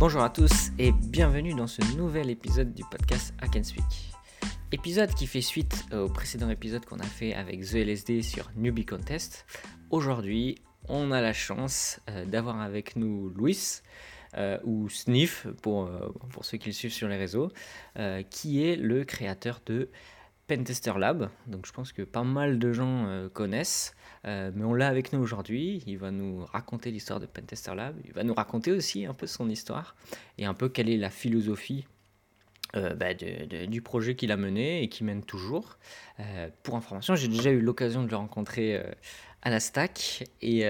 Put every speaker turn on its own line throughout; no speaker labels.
Bonjour à tous et bienvenue dans ce nouvel épisode du podcast Can Speak. Épisode qui fait suite au précédent épisode qu'on a fait avec The LSD sur Newbie Contest. Aujourd'hui, on a la chance euh, d'avoir avec nous Louis, euh, ou Sniff pour, euh, pour ceux qui le suivent sur les réseaux, qui est le créateur de Pentester Lab. Donc je pense que pas mal de gens euh, connaissent, euh, mais on l'a avec nous aujourd'hui. Il va nous raconter l'histoire de Pentester Lab. Il va nous raconter aussi un peu son histoire et un peu quelle est la philosophie euh, bah, du projet qu'il a mené et qui mène toujours. Pour information, j'ai déjà eu l'occasion de le rencontrer à la stack et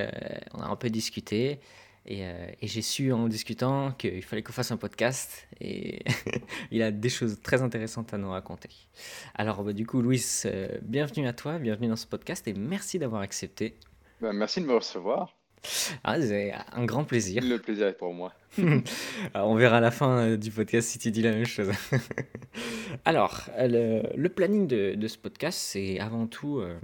on a un peu discuté. Et, euh, et j'ai su en discutant qu'il fallait qu'on fasse un podcast et il a des choses très intéressantes à nous raconter. Alors bah, du coup, Louis, euh, bienvenue à toi, bienvenue dans ce podcast et merci d'avoir accepté.
Ben, merci de me recevoir.
Ah, c'est un grand plaisir.
Le plaisir est pour moi.
Alors, on verra à la fin euh, du podcast si tu dis la même chose. Alors, le, le planning de, de ce podcast, c'est avant tout, euh,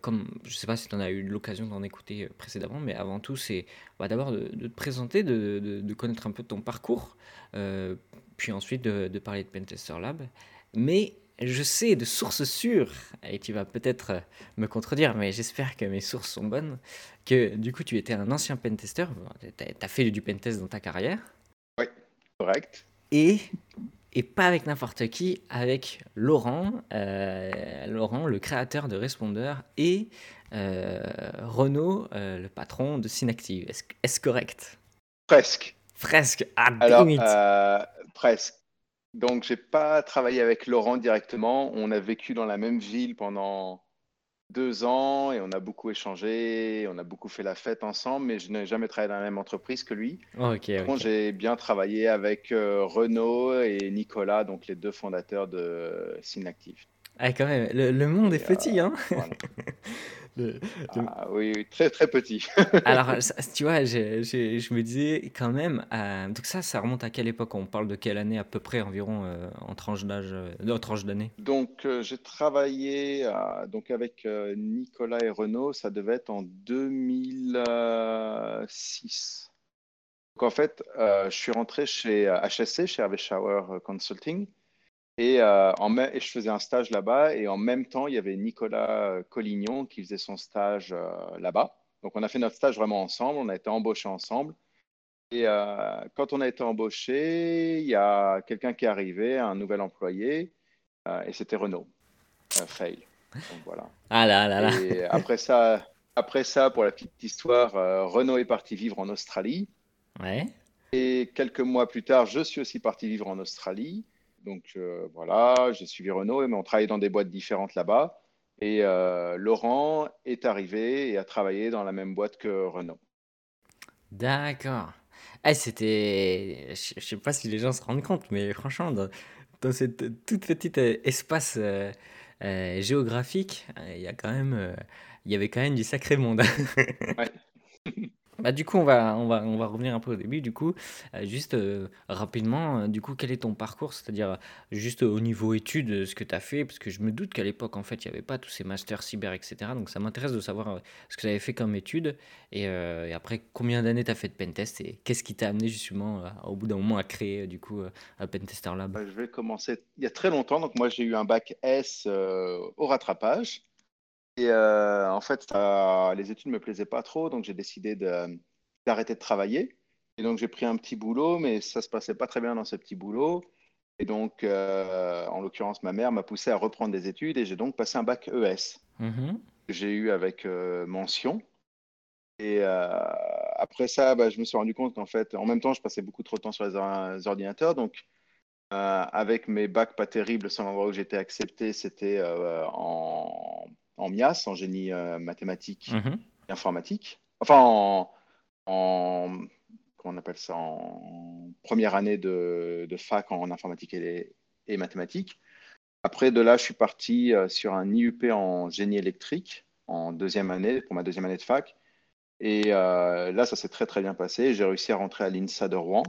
comme je ne sais pas si tu en as eu l'occasion d'en écouter euh, précédemment, mais avant tout, c'est bah, d'abord de, de te présenter, de, de- de connaître un peu ton parcours, euh, puis ensuite de, parler de Pentester Lab. Mais je sais de sources sûres, et tu vas peut-être euh, me contredire, mais j'espère que mes sources sont bonnes, que du coup tu étais un ancien pentester, tu as fait du pentest dans ta carrière,
Correct.
et, et pas avec n'importe qui, avec Laurent, euh, Laurent, le créateur de Responder, et euh, Renaud, euh, le patron de Synactive. Est-ce correct?
Presque.
Presque. Ah,
Alors, presque. Donc, j'ai pas travaillé avec Laurent directement. On a vécu dans la même ville pendant deux ans et on a beaucoup échangé, on a beaucoup fait la fête ensemble, mais je n'ai jamais travaillé dans la même entreprise que lui.
ok,
Par
ok.
contre, j'ai bien travaillé avec euh, Renaud et Nicolas, donc les deux fondateurs de Synactive.
Ah, quand même, le, le monde est
Et, euh,
petit, hein
Voilà.
Le-
Ah, oui, oui, très très petit.
Alors, tu vois, j'ai- j'ai- je me disais quand même. euh, donc, ça, ça remonte à quelle époque? On parle de quelle année à peu près environ euh, en tranche d'âge, euh, en tranche d'année?
Donc, euh, j'ai travaillé donc avec Nicolas et Renaud, ça devait être en 2006. Donc, en fait, je suis rentré chez HSC, chez Harvey Shower Consulting, et, euh, en et je faisais un stage là-bas, et en même temps, il y avait Nicolas Collignon qui faisait son stage euh, là-bas. Donc, on a fait notre stage vraiment ensemble, on a été embauchés ensemble. Et euh, quand on a été embauchés, il y a quelqu'un qui est arrivé, un nouvel employé, et c'était Renault. Fail. Donc voilà.
Ah là là là.
Et après ça, après ça, pour la petite histoire, Renault est parti vivre en Australie.
Ouais.
Et quelques mois plus tard, je suis aussi parti vivre en Australie. Donc euh, voilà, j'ai suivi Renault, mais on travaillait dans des boîtes différentes là-bas. Et euh, Laurent est arrivé et a travaillé dans la même boîte que Renault.
D'accord. Ah, c'était. Je sais pas si les gens se rendent compte, mais franchement, dans, dans cette toute petite euh, espace euh, euh, géographique, euh, il y a quand même, il y avait quand même du sacré monde.
Ouais.
Bah, du coup, on va, on va, on va revenir un peu au début. Du coup, Euh, juste euh, rapidement, euh, du coup, quel est ton parcours? C'est-à-dire, juste au niveau études, ce que tu as fait, parce que je me doute qu'à l'époque, en fait, il n'y avait pas tous ces masters cyber, etc. Donc, ça m'intéresse de savoir ce que tu avais fait comme études et, après, combien d'années tu as fait de pentest et qu'est-ce qui t'a amené justement, au bout d'un moment, à créer, du coup, un Pentester Lab?
Bah, Je vais commencer il y a très longtemps. Donc moi, j'ai eu un bac S au rattrapage. Et euh, en fait, ça- les études ne me plaisaient pas trop, donc j'ai décidé d'arrêter de travailler. Et donc j'ai pris un petit boulot, mais ça se passait pas très bien dans ce petit boulot. Et donc, euh, en l'occurrence, ma mère m'a poussé à reprendre des études et j'ai donc passé un bac ES
Mhm.
que j'ai eu avec euh, mention. Et après ça, bah, je me suis rendu compte qu'en fait, en même temps, je passais beaucoup trop de temps sur les or- les ordinateurs. Donc, avec mes bacs pas terribles, le seul endroit où j'étais accepté, c'était en, en MIAS, en génie euh, mathématique
Mhm.
et informatique. Enfin, en, en- comment on appelle ça, en première année de, de fac en informatique et, et mathématiques. Après, de là, je suis parti euh, sur un IUP en génie électrique en deuxième année, pour ma deuxième année de fac. Et euh, là, ça s'est très, très bien passé. J'ai réussi à rentrer à l'INSA de Rouen.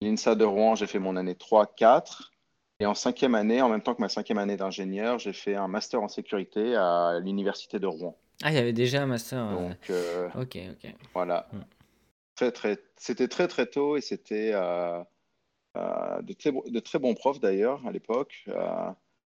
L'INSA de Rouen, j'ai fait mon année 3-4. Et en cinquième année, en même temps que ma cinquième année d'ingénieur, j'ai fait un master en sécurité à l'université de Rouen.
Ah, il y avait déjà un master. euh,
Donc, euh,
Ok, ok.
voilà.
Mm.
très, très, c'était très très tôt et c'était de, très, de très bons profs d'ailleurs à l'époque.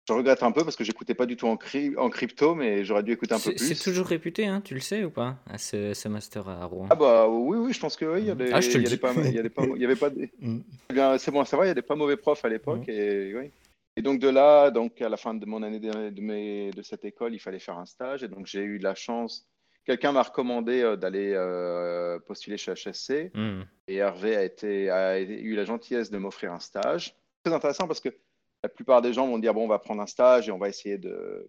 Je regrette un peu parce que j'écoutais pas du tout en, en crypto, mais j'aurais dû écouter un peu plus.
C'est toujours réputé, hein, tu le sais ou pas, à ce, ce, master à Rouen?
Ah bah oui, oui, je pense que oui, il y a des,
ah, je te
a pas, il y a des pas, il y avait pas des...
Mm.
Eh bien, c'est bon, ça va, il y a des pas mauvais profs à l'époque et oui. Et donc de là, donc à la fin de mon année de, de, mes, de cette école, il fallait faire un stage et donc j'ai eu la chance. Quelqu'un m'a recommandé euh, d'aller euh, postuler chez HSC et Hervé a, été, a eu la gentillesse de m'offrir un stage. Très intéressant parce que la plupart des gens vont dire bon, on va prendre un stage et on va essayer de,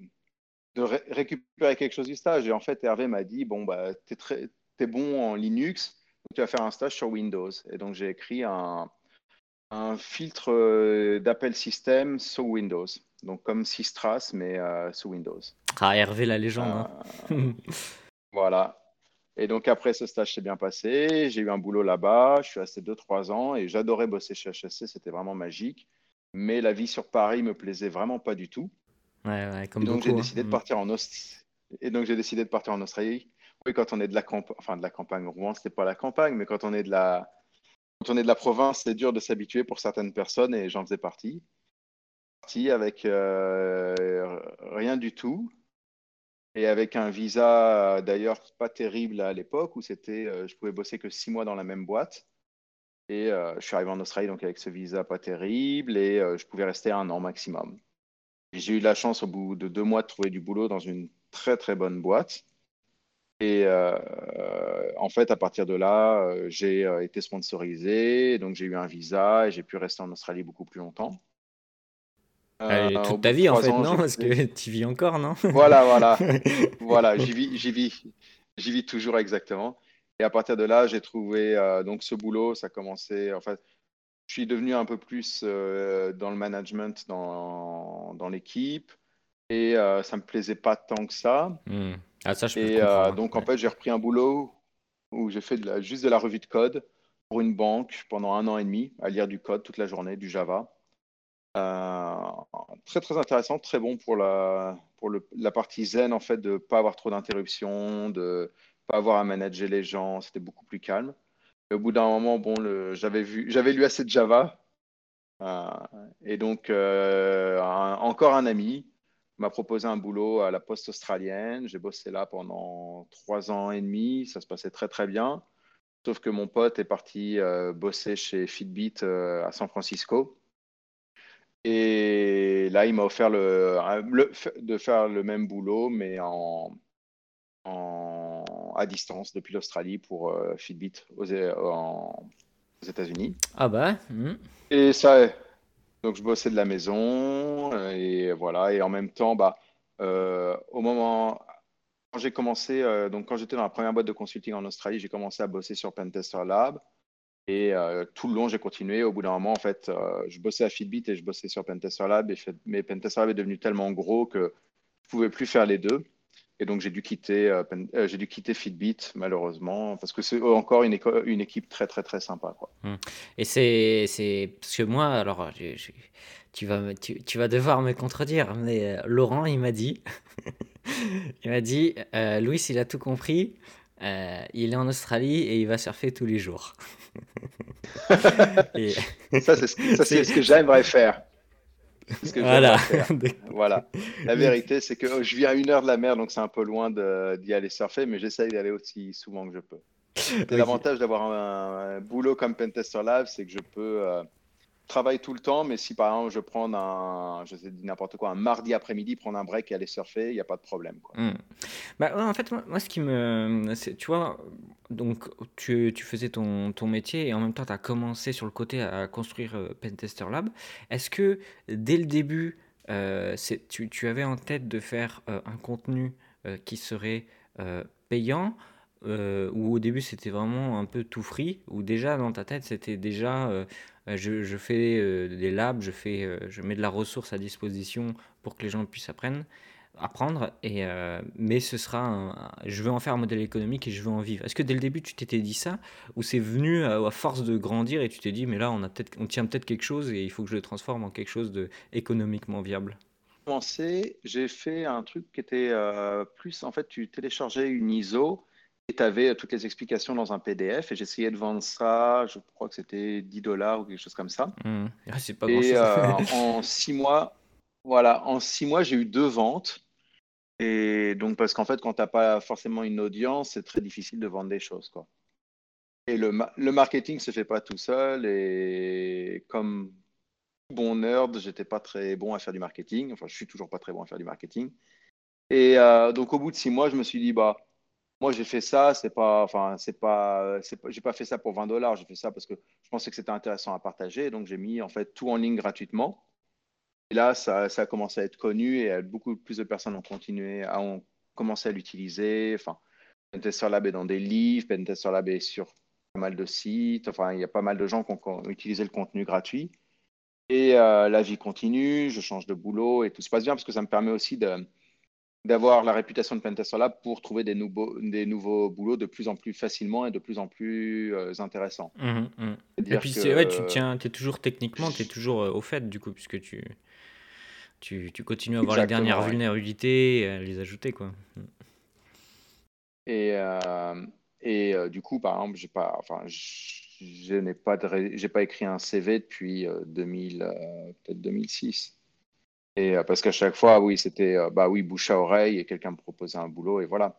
de ré récupérer quelque chose du stage. Et en fait, Hervé m'a dit bon, bah, tu es, es, bon en Linux, donc tu vas faire un stage sur Windows. Et donc, j'ai écrit un, un filtre euh, d'appel système sous Windows. Donc, comme Systras, mais euh, sous Windows.
Ah, Hervé, la légende.
Euh, hein. voilà. Et donc, après, ce stage s'est bien passé. J'ai eu un boulot là-bas. Je suis resté 2-3 ans et j'adorais bosser chez HSC. C'était vraiment magique mais la vie sur Paris me plaisait vraiment pas du tout.
Ouais, ouais, comme
et donc j'ai décidé
hein.
de partir en Australie. Et donc j'ai décidé de partir en Australie. Oui, quand on est de la campagne, enfin de la campagne, Rouen, c'était pas la campagne, mais quand on est de la, quand on est de la province, c'est dur de s'habituer pour certaines personnes et j'en faisais partie. Parti avec euh, rien du tout et avec un visa d'ailleurs pas terrible à l'époque où c'était, euh, je pouvais bosser que six mois dans la même boîte. Et euh, je suis arrivé en Australie donc avec ce visa pas terrible et euh, je pouvais rester un an maximum. J'ai eu la chance au bout de deux mois de trouver du boulot dans une très très bonne boîte. Et euh, en fait, à partir de là, j'ai été sponsorisé, donc j'ai eu un visa et j'ai pu rester en Australie beaucoup plus longtemps.
Euh, toute ta vie en fait, ans, non? Parce que tu vis encore, non?
Voilà, voilà, voilà, j'y vis, j'y vis, j'y vis toujours exactement. Et à partir de là, j'ai trouvé euh, donc ce boulot. Ça commençait. En fait, je suis devenu un peu plus euh, dans le management, dans, dans l'équipe, et euh, ça me plaisait pas tant que ça.
Mmh. Ah, ça, je
et euh, donc, ouais. en fait, j'ai repris un boulot où j'ai fait de la, juste de la revue de code pour une banque pendant un an et demi, à lire du code toute la journée, du Java. très très intéressant, très bon pour la pour le, la partie zen en fait de pas avoir trop d'interruptions, de pas avoir à manager les gens, c'était beaucoup plus calme. Au bout d'un moment, bon, j'avais vu, j'avais lu assez de Java, euh, et donc euh, encore un ami m'a proposé un boulot à la poste australienne. J'ai bossé là pendant trois ans et demi, ça se passait très très bien. Sauf que mon pote est parti euh, bosser chez Fitbit à San Francisco. Et là, il m'a offert le, de faire le même boulot, mais en, à distance depuis l'Australie pour euh, Fitbit aux, en, aux États-Unis.
Ah bah. Mmh.
Et ça, donc je bossais de la maison et voilà. Et en même temps, bah, euh, au moment quand j'ai commencé, euh, donc quand j'étais dans la première boîte de consulting en Australie, j'ai commencé à bosser sur Pentester Lab. Et euh, tout le long, j'ai continué. Au bout d'un moment, en fait, euh, je bossais à Fitbit et je bossais sur Pentester Lab. Et fait, mais Pentester Lab est devenu tellement gros que je pouvais plus faire les deux. Et donc, j'ai dû quitter, euh, euh, j'ai dû quitter Fitbit, malheureusement, parce que c'est encore une, une, équipe très, très, très sympa. Quoi.
Mmh. Et c'est, c'est parce que moi, alors, je, je, tu, vas, tu, tu, vas devoir me contredire, mais euh, Laurent, il m'a dit, il m'a dit, Louis, il a tout compris. Euh, il est en Australie et il va surfer tous les jours.
et... Ça, c'est ce, ça, c'est ce que j'aimerais faire. Que
voilà.
voilà. La vérité, c'est que je vis à une heure de la mer, donc c'est un peu loin d'y aller surfer, mais j'essaye d'y aller aussi souvent que je peux. Okay. L'avantage d'avoir un, un, boulot comme Pentester Lab, c'est que je peux euh, travailler tout le temps, mais si par exemple je prends un, je sais n'importe quoi, un mardi après-midi, prendre un break et aller surfer, il n'y a pas de problème.
Mmh. Bah, en fait, moi, ce qui me. Tu vois, donc tu, tu faisais ton, ton, métier et en même temps, tu as commencé sur le côté à construire euh, Pentester Lab. Est-ce que dès le début, euh, tu, tu, avais en tête de faire euh, un contenu euh, qui serait payant ou au début c'était vraiment un peu tout free, ou déjà dans ta tête c'était déjà je, je, fais euh, des labs, je, fais, euh, je mets de la ressource à disposition pour que les gens puissent apprendre, apprendre et, mais ce sera je veux en faire un modèle économique et je veux en vivre. Est-ce que dès le début tu t'étais dit ça, ou c'est venu à, force de grandir et tu t'es dit mais là on, a peut on tient peut-être quelque chose et il faut que je le transforme en quelque chose de économiquement viable?
J'ai fait un truc qui était plus en fait tu téléchargeais une ISO tu avais toutes les explications dans un PDF. Et j'essayais de vendre ça, je crois que c'était 10 dollars ou quelque chose comme ça.
Mmh. Ah, c'est pas
Et euh, en six mois, voilà, en six mois, j'ai eu deux ventes. Et donc, parce qu'en fait, quand tu n'as pas forcément une audience, c'est très difficile de vendre des choses, quoi. Et le, ma- le marketing se fait pas tout seul. Et comme bon nerd, j'étais pas très bon à faire du marketing. Enfin, je suis toujours pas très bon à faire du marketing. Et euh, donc, au bout de six mois, je me suis dit, bah, moi, j'ai fait ça, c'est pas, enfin, c'est pas, j'ai pas fait ça pour 20 dollars. J'ai fait ça parce que je pensais que c'était intéressant à partager. Donc, j'ai mis en fait tout en ligne gratuitement. Et là, ça, a commencé à être connu et beaucoup plus de personnes ont continué, à, ont commencé à l'utiliser. Enfin, Lab est dans des livres, Pentester Lab est sur pas mal de sites. Enfin, il y a pas mal de gens qui ont, qui ont utilisé le contenu gratuit. Et euh, la vie continue, je change de boulot et tout se passe bien parce que ça me permet aussi de, d'avoir la réputation de Pentester Lab pour trouver des nouveaux, des nouveaux boulots de plus en plus facilement et de plus en plus euh, intéressants.
Mhm, mhm. Et puis,
que
ouais, tu tiens, t'es toujours techniquement, tu es toujours euh, au fait, du coup, puisque tu, tu, tu continues à avoir les dernières
ouais.
vulnérabilités et à les ajouter, quoi.
Et, euh, et euh, du coup, par exemple, j'ai pas, enfin, je, n'ai pas de pas écrit un CV depuis euh, 2000, euh, peut-être 2006. Et euh, parce qu'à chaque fois, oui, c'était, euh, bah oui, bouche à oreille et quelqu'un me proposait un boulot et voilà.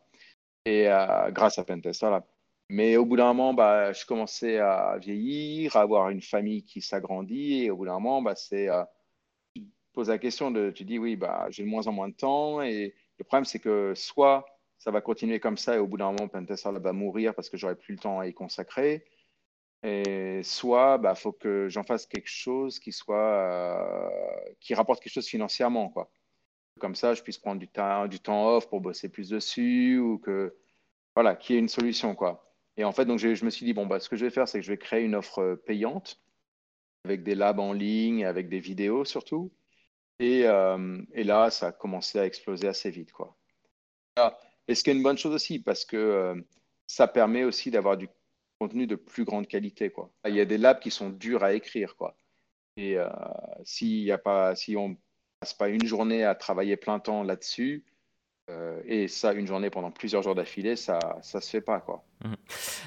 Et euh, grâce à Pentester là. Mais au bout d'un moment, bah, je commençais à vieillir, à avoir une famille qui s'agrandit et au bout d'un moment, bah, c'est, euh, tu te poses la question de, tu dis, oui, bah, j'ai de moins en moins de temps et le problème, c'est que soit ça va continuer comme ça et au bout d'un moment, Pentester Lab va mourir parce que j'aurai plus le temps à y consacrer. Et soit, bah, faut que j'en fasse quelque chose qui soit, euh, qui rapporte quelque chose financièrement, quoi. Comme ça, je puisse prendre du temps, du temps off pour bosser plus dessus ou que, voilà, qu'il y ait une solution, quoi. Et en fait, donc, je, me suis dit, bon, bah, ce que je vais faire, c'est que je vais créer une offre euh, payante avec des labs en ligne, avec des vidéos surtout. Et, euh, là, ça a commencé à exploser assez vite, quoi. Ah, Et ce qui est une bonne chose aussi, parce que ça permet aussi d'avoir du contenu de plus grande qualité, quoi. Il y a des labs qui sont durs à écrire, quoi. Et euh, s'il y a pas, si on passe pas une journée à travailler plein temps là-dessus, euh, et ça, une journée pendant plusieurs jours d'affilée, ça, ça se fait pas, quoi.
Mhm.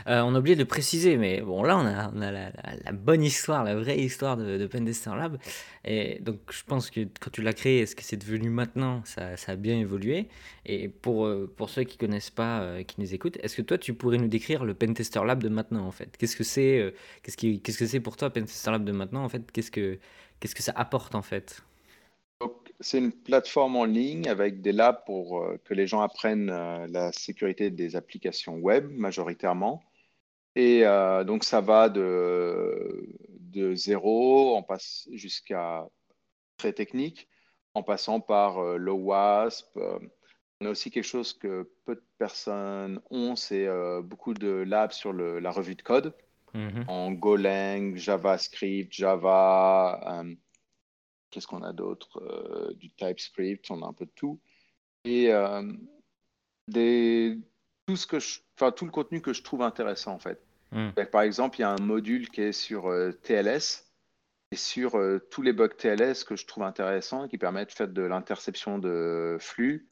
Euh, on a oublié de préciser, mais bon, là, on a, la, bonne histoire, la vraie histoire de, de Pentester Lab. Et donc, je pense que quand tu l'as créé, ce que c'est devenu maintenant, ça, ça a bien évolué. Et pour, euh, pour ceux qui connaissent pas, euh, qui nous écoutent, est-ce que toi, tu pourrais nous décrire le Pentester Lab de maintenant, en fait? Qu'est-ce que c'est, qu'est-ce qu'est-ce que pour toi, Pentester Lab de maintenant, en fait? Qu'est-ce que, qu'est-ce que ça apporte, en fait?
C'est une plateforme en ligne avec des labs pour euh, que les gens apprennent euh, la sécurité des applications web majoritairement. Et euh, donc, ça va de, de zéro, on passe jusqu'à très technique, en passant par le WASP. on a aussi quelque chose que peu de personnes ont, c'est beaucoup de labs sur le- la revue de code
Mhm.
en Golang, JavaScript, Java. Qu'est-ce qu'on a d'autre? Euh, du TypeScript, on a un peu de tout. Et euh, des, tout ce que je, tout le contenu que je trouve intéressant, en fait. Donc, par exemple, il y a un module qui est sur euh, TLS et sur euh, tous les bugs TLS que je trouve intéressants et qui permettent de faire de l'interception de flux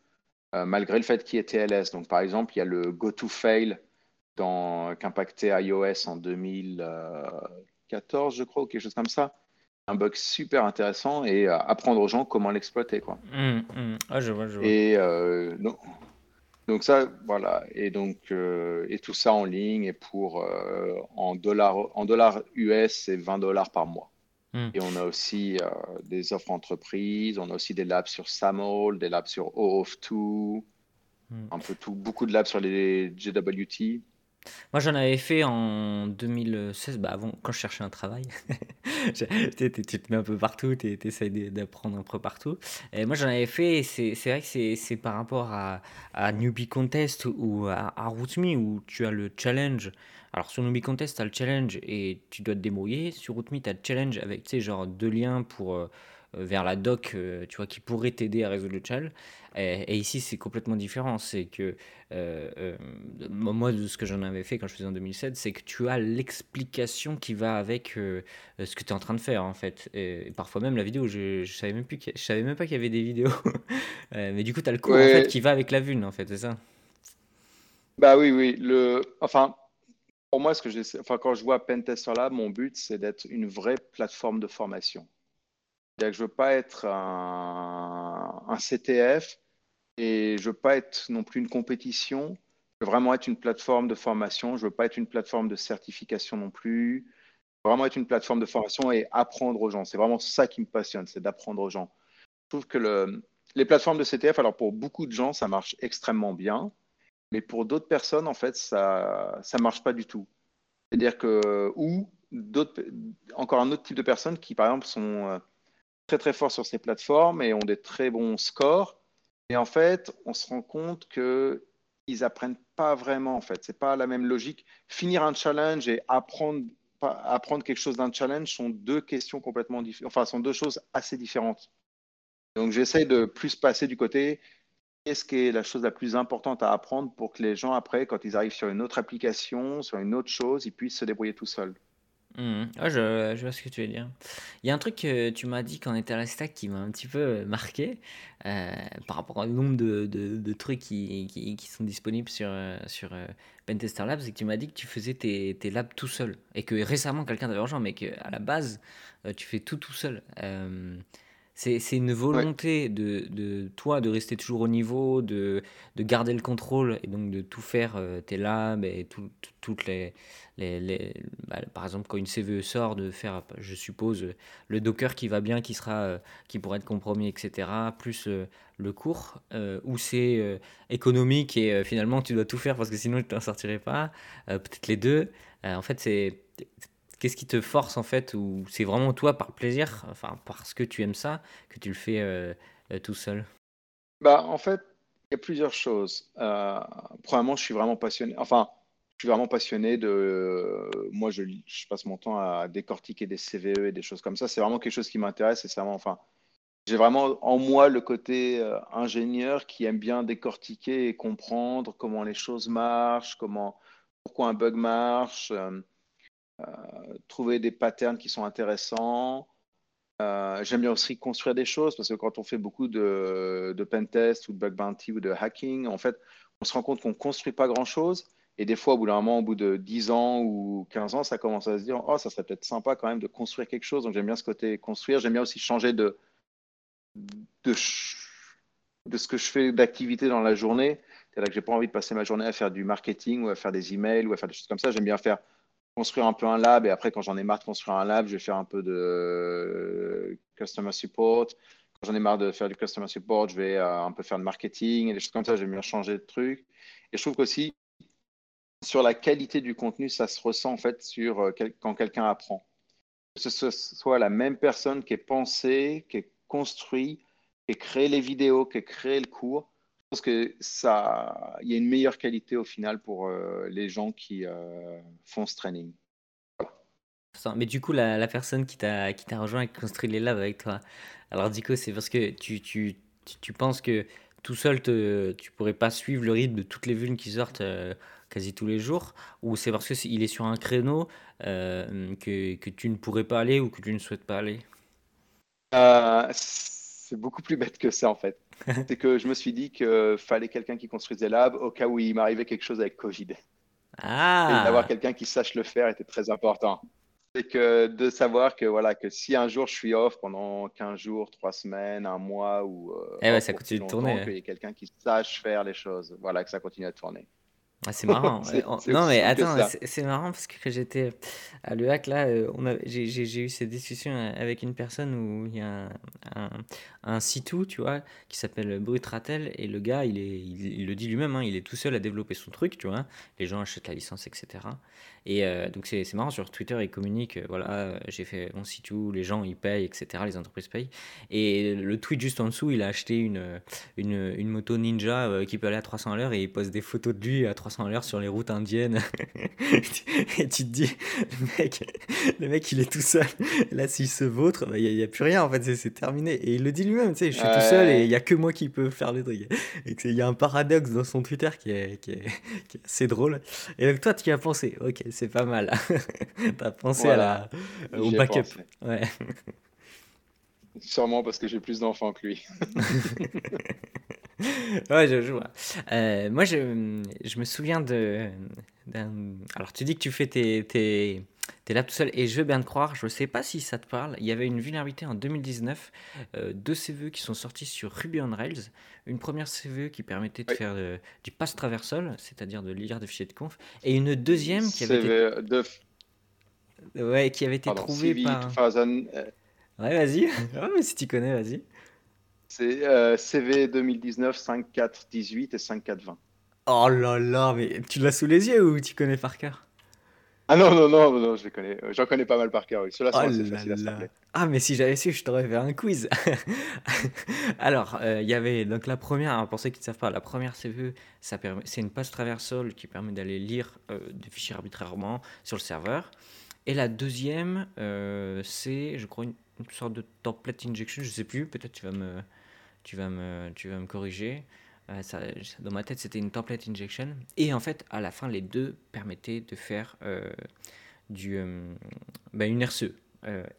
euh, malgré le fait qu'il y ait TLS. Donc, par exemple, il y a le GoToFail dans, qu'impactait iOS en 2014, je crois, ou quelque chose comme ça. Un bug super intéressant et apprendre aux gens comment l'exploiter, quoi.
Ah, je vois, je vois.
Et euh, donc, donc ça, voilà. Et donc, euh, et tout ça en ligne et pour euh, en dollars, en dollars US, c'est 20 dollars par mois.
Mhm.
Et on a aussi euh, des offres entreprises, on a aussi des labs sur SAML, des labs sur OAuth2,
Mhm.
un peu tout, beaucoup de labs sur les JWT.
Moi, j'en avais fait en 2016, bah avant, quand je cherchais un travail. Tu te mets un peu partout, tu essayes d'apprendre un peu partout. Et moi, j'en avais fait, c'est vrai que c'est par rapport à, à Newbie Contest ou à, à où tu as le challenge. Alors, sur Newbie Contest, tu as le challenge et tu dois te débrouiller. Sur RootMe, tu as le challenge avec, genre deux liens pour, euh, vers la doc, euh, tu vois, qui pourrait t'aider à résoudre le challenge. Et, et ici, c'est complètement différent. C'est que euh, euh, moi, de ce que j'en avais fait quand je faisais en 2007, c'est que tu as l'explication qui va avec euh, euh, ce que tu es en train de faire, en fait. Et, parfois même la vidéo, je, je savais même plus qu'il y a- je savais même pas qu'il y avait des vidéos. Euh, mais du coup, tu as le cours, en fait,
Ouais,
qui va avec la vue, en fait, c'est ça.
Bah oui, oui. Le, enfin, pour moi, ce que enfin, quand je vois Pentester Lab, mon but, c'est d'être une vraie plateforme de formation. Je veux pas être un, CTF et je veux pas être non plus une compétition. Je veux vraiment être une plateforme de formation. Je veux pas être une plateforme de certification non plus. Je veux vraiment être une plateforme de formation et apprendre aux gens. C'est vraiment ça qui me passionne, c'est d'apprendre aux gens. Je trouve que le, les plateformes de CTF, alors pour beaucoup de gens, ça marche extrêmement bien. Mais pour d'autres personnes, en fait, ça ne marche pas du tout. C'est-à-dire que, ou encore un autre type de personnes qui, par exemple, sont euh, très très forts sur ces plateformes et ont des très bons scores. Et en fait, on se rend compte qu'ils apprennent pas vraiment. En fait, c'est pas la même logique. Finir un challenge et apprendre apprendre quelque chose d'un challenge sont deux questions complètement différentes. Enfin, sont deux choses assez différentes. Donc, j'essaie de plus passer du côté qu'est-ce qui est la chose la plus importante à apprendre pour que les gens, après, quand ils arrivent sur une autre application, sur une autre chose, ils puissent se débrouiller tout seuls?
Mmh. je, je vois ce que tu veux dire. Il y a un truc que tu m'as dit quand on était à la stack qui m'a un petit peu marqué euh, par rapport au nombre de, de, trucs qui, qui, qui, sont disponibles sur, euh, sur euh, Pentester Labs, c'est que tu m'as dit que tu faisais tes, tes labs tout seul et que récemment quelqu'un t'avait rejoint, mais qu'à la base, tu fais tout tout seul. C'est une volonté de, de, toi de rester toujours au niveau, de, de, garder le contrôle et donc de tout faire euh, tes labs et toutes les. les, les bah, par exemple, quand une CVE sort, de faire, je suppose, le Docker qui va bien, qui, sera, euh, qui pourrait être compromis, etc., plus euh, le cours, où c'est économique et finalement tu dois tout faire parce que sinon tu t'en sortirais pas. Peut-être les deux. en fait, c'est Qu'est-ce qui te force en fait Ou c'est vraiment toi par plaisir, enfin parce que tu aimes ça, que tu le fais euh, euh, tout seul?
Bah, En fait, il y a plusieurs choses. Euh, premièrement, je suis vraiment passionné. Enfin, je suis vraiment passionné de. moi, je, passe mon temps à décortiquer des CVE et des choses comme ça. C'est vraiment quelque chose qui m'intéresse. C'est vraiment. Enfin, j'ai vraiment en moi le côté ingénieur qui aime bien décortiquer et comprendre comment les choses marchent, comment, pourquoi un bug marche. Trouver des patterns qui sont intéressants. Euh, j'aime bien aussi construire des choses parce que quand on fait beaucoup de, de pentest ou de bug bounty ou de hacking, en fait, on se rend compte qu'on ne construit pas grand-chose. Et des fois, au bout d'un moment, au bout de 10 ans ou 15 ans, ça commence à se dire Oh, ça serait peut-être sympa quand même de construire quelque chose. Donc, j'aime bien ce côté construire. J'aime bien aussi changer de, de, de ce que je fais d'activité dans la journée. C'est-à-dire que j'ai pas envie de passer ma journée à faire du marketing ou à faire des emails ou à faire des choses comme ça. J'aime bien faire construire un peu un lab et après, quand j'en ai marre de construire un lab, je vais faire un peu de euh, customer support. Quand j'en ai marre de faire du customer support, je vais euh, un peu faire de marketing et des choses comme ça. J'aime bien changer de truc. Et je trouve qu'aussi, sur la qualité du contenu, ça se ressent en fait sur euh, quand quelqu'un apprend. Que ce soit la même personne qui est pensée, qui est construit, qui créé les vidéos, qui a créé le cours pense que ça, il y a une meilleure qualité au final pour euh, les gens qui euh, font ce training.
Mais du coup, la, la personne qui t'a qui t'a rejoint et qui construit les labs avec toi, alors Dico, c'est parce que tu, tu, tu, penses que tout seul, te, tu pourrais pas suivre le rythme de toutes les vulnes qui sortent euh, quasi tous les jours, ou c'est parce qu'il est, est sur un créneau que, que tu ne pourrais pas aller ou que tu ne souhaites pas aller?
C'est beaucoup plus bête que ça en fait. C'est que je me suis dit qu'il fallait quelqu'un qui construisait lab au cas où il m'arrivait quelque chose avec Covid.
Ah.
Et d'avoir quelqu'un qui sache le faire était très important. C'est que de savoir que voilà que si un jour je suis off pendant 15 jours, 3 semaines, un mois ou
euh, eh ouais, ça continue de tourner.
Qu'il y ait quelqu'un qui sache faire les choses, voilà que ça continue à tourner.
Ah, c'est marrant. non, mais attends, c'est marrant parce que quand j'étais à l'UAC, là, euh, j'ai eu cette discussion avec une personne où il y a un, un, sitou, tu vois, qui s'appelle Brut Ratel, et le gars, il, est, il, le dit lui-même, hein, il est tout seul à développer son truc, tu vois. Les gens achètent la licence, etc. Et euh, donc, c'est marrant, sur Twitter, il communique, euh, voilà, j'ai fait mon sitou, les gens, ils payent, etc., les entreprises payent. Et le tweet juste en dessous, il a acheté une, une, moto Ninja qui peut aller à 300 à l'heure, et il poste des photos de lui à 300 300 à l'heure sur les routes indiennes. et tu te dis, le mec, le mec il est tout seul. Là, s'il se vautre, il bah, n'y a, plus rien en fait, c'est terminé. Et il le dit lui-même, tu sais, je suis tout seul et il n'y a que moi qui peux faire les trucs. Et il y a un paradoxe dans son Twitter qui est, qui est, assez drôle. Et donc toi, tu as pensé, ok, c'est pas mal. tu as pensé à la, au backup. Ouais.
Sûrement parce que j'ai plus d'enfants que lui.
ouais, je joue. Euh, moi, je, je, me souviens de. Alors, tu dis que tu fais tes, tes, tes là tout seul, et je veux bien te croire, je ne sais pas si ça te parle. Il y avait une vulnérabilité en 2019, euh, deux CVE qui sont sortis sur Ruby on Rails. Une première CVE qui permettait de faire du pass traversal, c'est-à-dire de lire des fichiers de conf, et une deuxième qui avait été. De... Ouais, qui avait été trouvée par. Euh. Ouais, vas-y. Ah, mais si tu connais, vas-y.
C'est euh, CV 2019 5418 et 5420.
Oh là là, mais tu l'as sous les yeux ou tu connais par cœur?
Ah non, non, non, non, je connais. J'en connais pas mal par cœur. Oui. Cela, oh facile à
Ah, mais si j'avais su, je t'aurais fait un quiz. Alors, euh, il y avait donc la première, hein, pour ceux qui ne savent pas, la première CV, c'est une passe traversal qui permet d'aller lire euh, des fichiers arbitrairement sur le serveur. Et la deuxième, c'est, je crois, une, une, sorte de template injection, je sais plus, peut-être tu vas me tu vas me, tu vas me corriger. Euh, dans ma tête, c'était une template injection. Et en fait, à la fin, les deux permettaient de faire euh, du, bah, une RCE.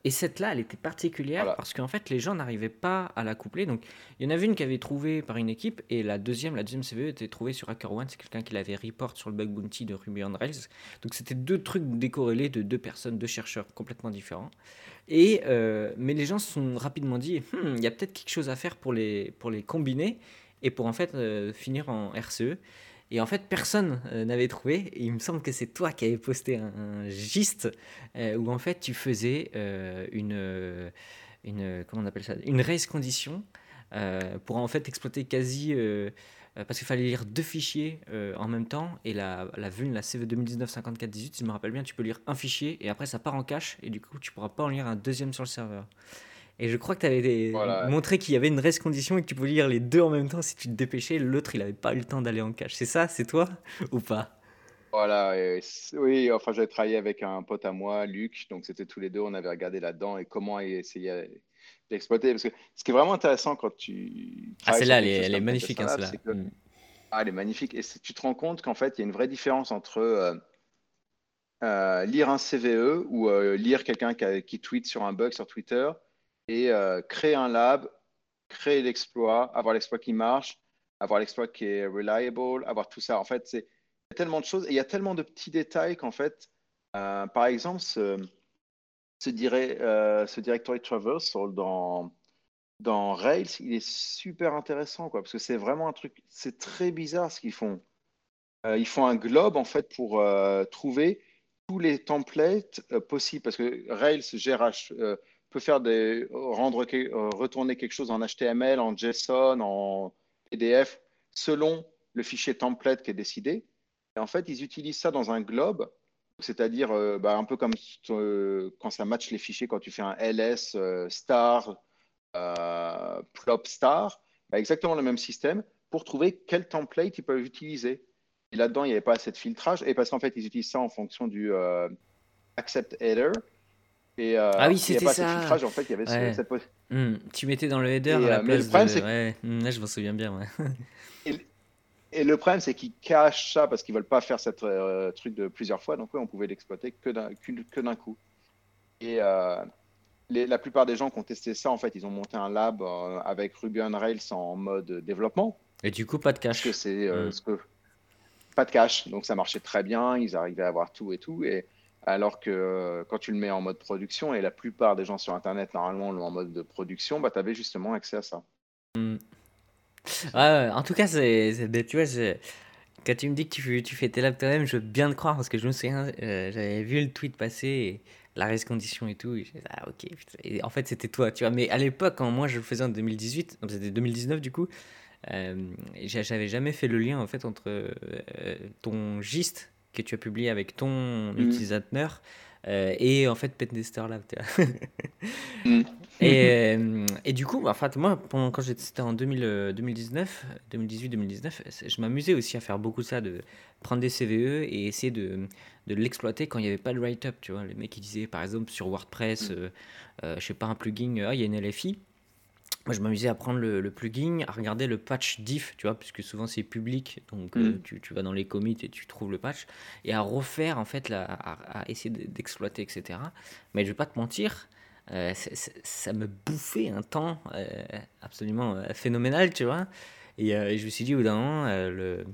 Et cette-là, elle était particulière parce qu'en fait, les gens n'arrivaient pas à la coupler. Donc, il y en avait une qui avait trouvé par une équipe et la deuxième, la deuxième CVE était trouvée sur HackerOne. C'est quelqu'un qui l'avait report sur le bug bounty de Ruby on Rails. Donc, c'était deux trucs décorrélés de deux personnes, deux chercheurs complètement différents. Et, euh, mais les gens se sont rapidement dit, hmm, il y a peut-être quelque chose à faire pour les, pour les combiner et pour en fait euh, finir en RCE. Et en fait, personne euh, n'avait trouvé. Et il me semble que c'est toi qui avais posté un, giste où en fait tu faisais une, une, comment on appelle ça, une race condition pour en fait exploiter quasi euh, parce qu'il fallait lire deux fichiers euh, en même temps et la, la vuln, la CV 2019-5418, si je me rappelle bien, tu peux lire un fichier et après ça part en cache et du coup tu pourras pas en lire un deuxième sur le serveur. Et je crois que tu avais montré qu'il y avait une race condition et que tu pouvais lire les deux en même temps si tu te dépêchais, l'autre il avait pas eu le temps d'aller en cache. C'est ça, c'est toi? Ou pas?
Voilà, oui, enfin j'avais travaillé avec un pote à moi, Luc, donc c'était tous les deux, on avait regardé là-dedans et comment essayer d'exploiter. Parce que ce qui est vraiment intéressant quand tu.
Ah, celle-là, elle, est magnifique, hein.
Mm. Ah, elle est magnifique. Et tu te rends compte qu'en fait, il y a une vraie différence entre euh, euh, lire un CVE ou euh, lire quelqu'un qui, qui, tweet sur un bug sur Twitter et créer un lab, créer l'exploit, avoir l'exploit qui marche, avoir l'exploit qui est reliable, avoir tout ça. En fait, c'est tellement de choses et il y a tellement de petits détails qu'en fait, par exemple, ce, euh, directory traversal dans, Rails, il est super intéressant, quoi, parce que c'est vraiment un truc, c'est très bizarre ce qu'ils font. Euh, ils font un globe, en fait, pour euh, trouver tous les templates possibles, parce que Rails GRH peut faire des, rendre, retourner quelque chose en HTML, en JSON, en PDF, selon le fichier template qui est décidé. Et en fait, ils utilisent ça dans un globe c'est-à-dire euh, bah, un peu comme euh, quand ça match les fichiers, quand tu fais un ls euh, star, plop star, bah, exactement le même système pour trouver quel template ils peuvent utiliser. Et là-dedans, il n'y avait pas assez de filtrage, et parce qu'en fait, ils utilisent ça en fonction du accept header. Et,
ah oui, c'était
ça. Filtrage, en fait, il y avait cette...
Hmm, tu mettais dans le header à la place de... Ouais. Hmm, là, je m'en souviens bien.
et, et le problème, c'est qu'ils cachent ça parce qu'ils veulent pas faire cette euh, truc de plusieurs fois. Donc, on pouvait l'exploiter que d'un que d'un coup. Et euh, la plupart des gens qui ont testé ça, en fait, ils ont monté un lab euh, avec Ruby on Rails en mode développement.
Et du coup, pas de cache.
que c'est hmm. ce que pas de cache. Donc, ça marchait très bien. Ils arrivaient à avoir tout et tout. Et alors que quand tu le mets en mode production, et la plupart des gens sur Internet, normalement, l'ont en mode de production, bah, tu avais justement accès à ça.
Hmm en tout cas, c'est, tu vois, quand tu me dis que tu, fais tes labs toi-même, je veux bien te croire parce que je me souviens, euh, j'avais vu le tweet passer, la race condition et tout. Et ah, ok. Et en fait, c'était toi, tu vois. Mais à l'époque, quand moi je le faisais en 2018, c'était 2019 du coup, euh, j'avais jamais fait le lien en fait entre euh, ton giste que tu as publié avec ton mmh. utilisateur et en fait Lab. Mmh. Et, euh, et, du coup, en fait, moi, pendant, quand j'étais en 2019, 2018-2019, je m'amusais aussi à faire beaucoup de ça, de prendre des CVE et essayer de, de l'exploiter quand il n'y avait pas de write-up. Tu vois, les mecs qui disaient, par exemple, sur WordPress, mm. euh, euh, je sais pas, un plugin, ah, il y a une LFI. Moi, je m'amusais à prendre le, plugin, à regarder le patch diff, tu vois, puisque souvent c'est public, donc mm. tu, tu, vas dans les commits et tu trouves le patch, et à refaire, en fait, la, à, à essayer d'exploiter, etc. Mais je vais pas te mentir, euh, ça me bouffait un temps euh, absolument euh, phénoménal, tu vois. Et, je me suis dit, au bout d'un moment, le,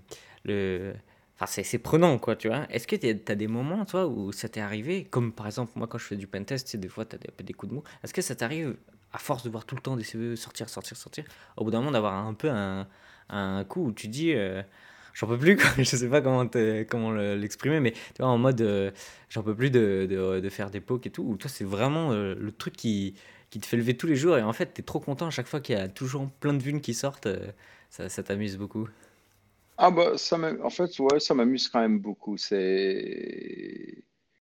le, Enfin, c'est prenant, quoi, tu vois. Est-ce que tu as des moments, toi, où ça t'est arrivé, comme par exemple, moi, quand je fais du pentest, tu sais, des fois, tu as des, des coups de mou. Est-ce que ça t'arrive, à force de voir tout le temps des CVE sortir, sortir, sortir, au bout d'un moment, d'avoir un peu un, un coup où tu dis, euh, j'en peux plus, quoi. Je sais pas comment, comment l'exprimer, mais tu vois, en mode, euh, j'en peux plus de, de, faire des pokes et tout, ou toi, c'est vraiment euh, le truc qui, qui te fait lever tous les jours, et en fait, tu es trop content à chaque fois qu'il y a toujours plein de vunes qui sortent, ça, t'amuse beaucoup.
Ah bah ça en fait ouais ça m'amuse quand même beaucoup. C'est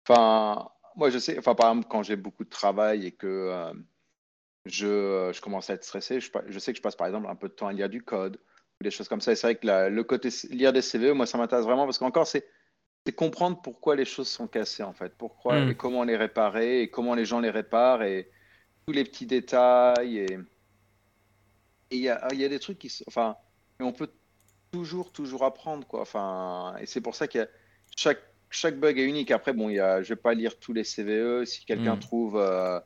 enfin moi je sais enfin par exemple quand j'ai beaucoup de travail et que je, je commence à être stressé, je, je sais que je passe par exemple un peu de temps à lire du code des choses comme ça. Et c'est vrai que le côté lire des CV, moi ça m'intéresse vraiment parce qu'encore c'est comprendre pourquoi les choses sont cassées en fait, pourquoi hmm. et comment les réparer et comment les gens les réparent et tous les petits détails et il y a, y a des trucs qui enfin on peut toujours, toujours apprendre. Quoi. Enfin, et c'est pour ça que chaque, chaque bug est unique. Après, bon, il y a, je vais pas lire tous les CVE. Si quelqu'un mm. trouve euh,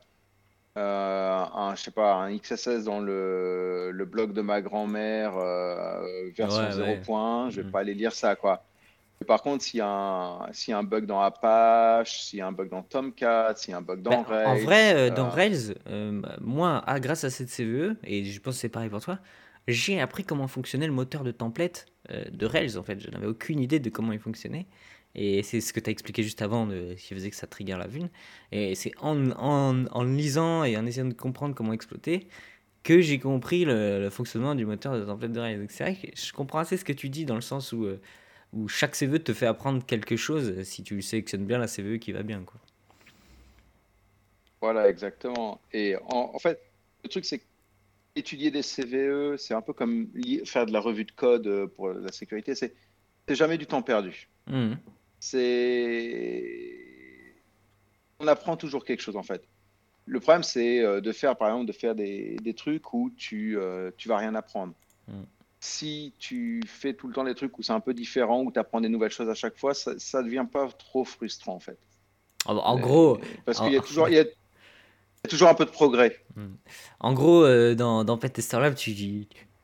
euh, un, je sais pas, un XSS dans le, le blog de ma grand-mère, euh, version 0 point, je vais mm. pas aller lire ça. Quoi. par contre, s'il y, a un, s'il y a un bug dans Apache, s'il y a un bug dans Tomcat, s'il y a un bug dans ben,
Rails. En vrai, dans Rails, moi, ah, grâce à cette CVE, et je pense que c'est pareil pour toi, j'ai appris comment fonctionnait le moteur de template euh, de Rails en fait. Je n'avais aucune idée de comment il fonctionnait. Et c'est ce que tu as expliqué juste avant, de, qui faisait que ça trigger la vue. Et c'est en, en, lisant et en essayant de comprendre comment exploiter que j'ai compris le, fonctionnement du moteur de template de Rails. C'est vrai que je comprends assez ce que tu dis dans le sens où, euh, où chaque CVE te fait apprendre quelque chose si tu sélectionnes bien la CVE qui va bien. Quoi.
Voilà, exactement. Et en, en fait, le truc, c'est que étudier des CVE, c'est un peu comme faire de la revue de code euh, pour la sécurité. C'est jamais du temps perdu. Mmh. C'est on apprend toujours quelque chose en fait. Le problème, c'est euh, de faire, par exemple, de faire des, des trucs où tu euh, tu vas rien apprendre. Mmh. Si tu fais tout le temps des trucs où c'est un peu différent, où tu apprends des nouvelles choses à chaque fois, ça, ne devient pas trop frustrant en fait.
En, gros,
parce qu'il y a toujours, il y a, il y a toujours un peu de progrès. Hmm.
En gros, euh, dans, dans Pet Tester Lab, tu,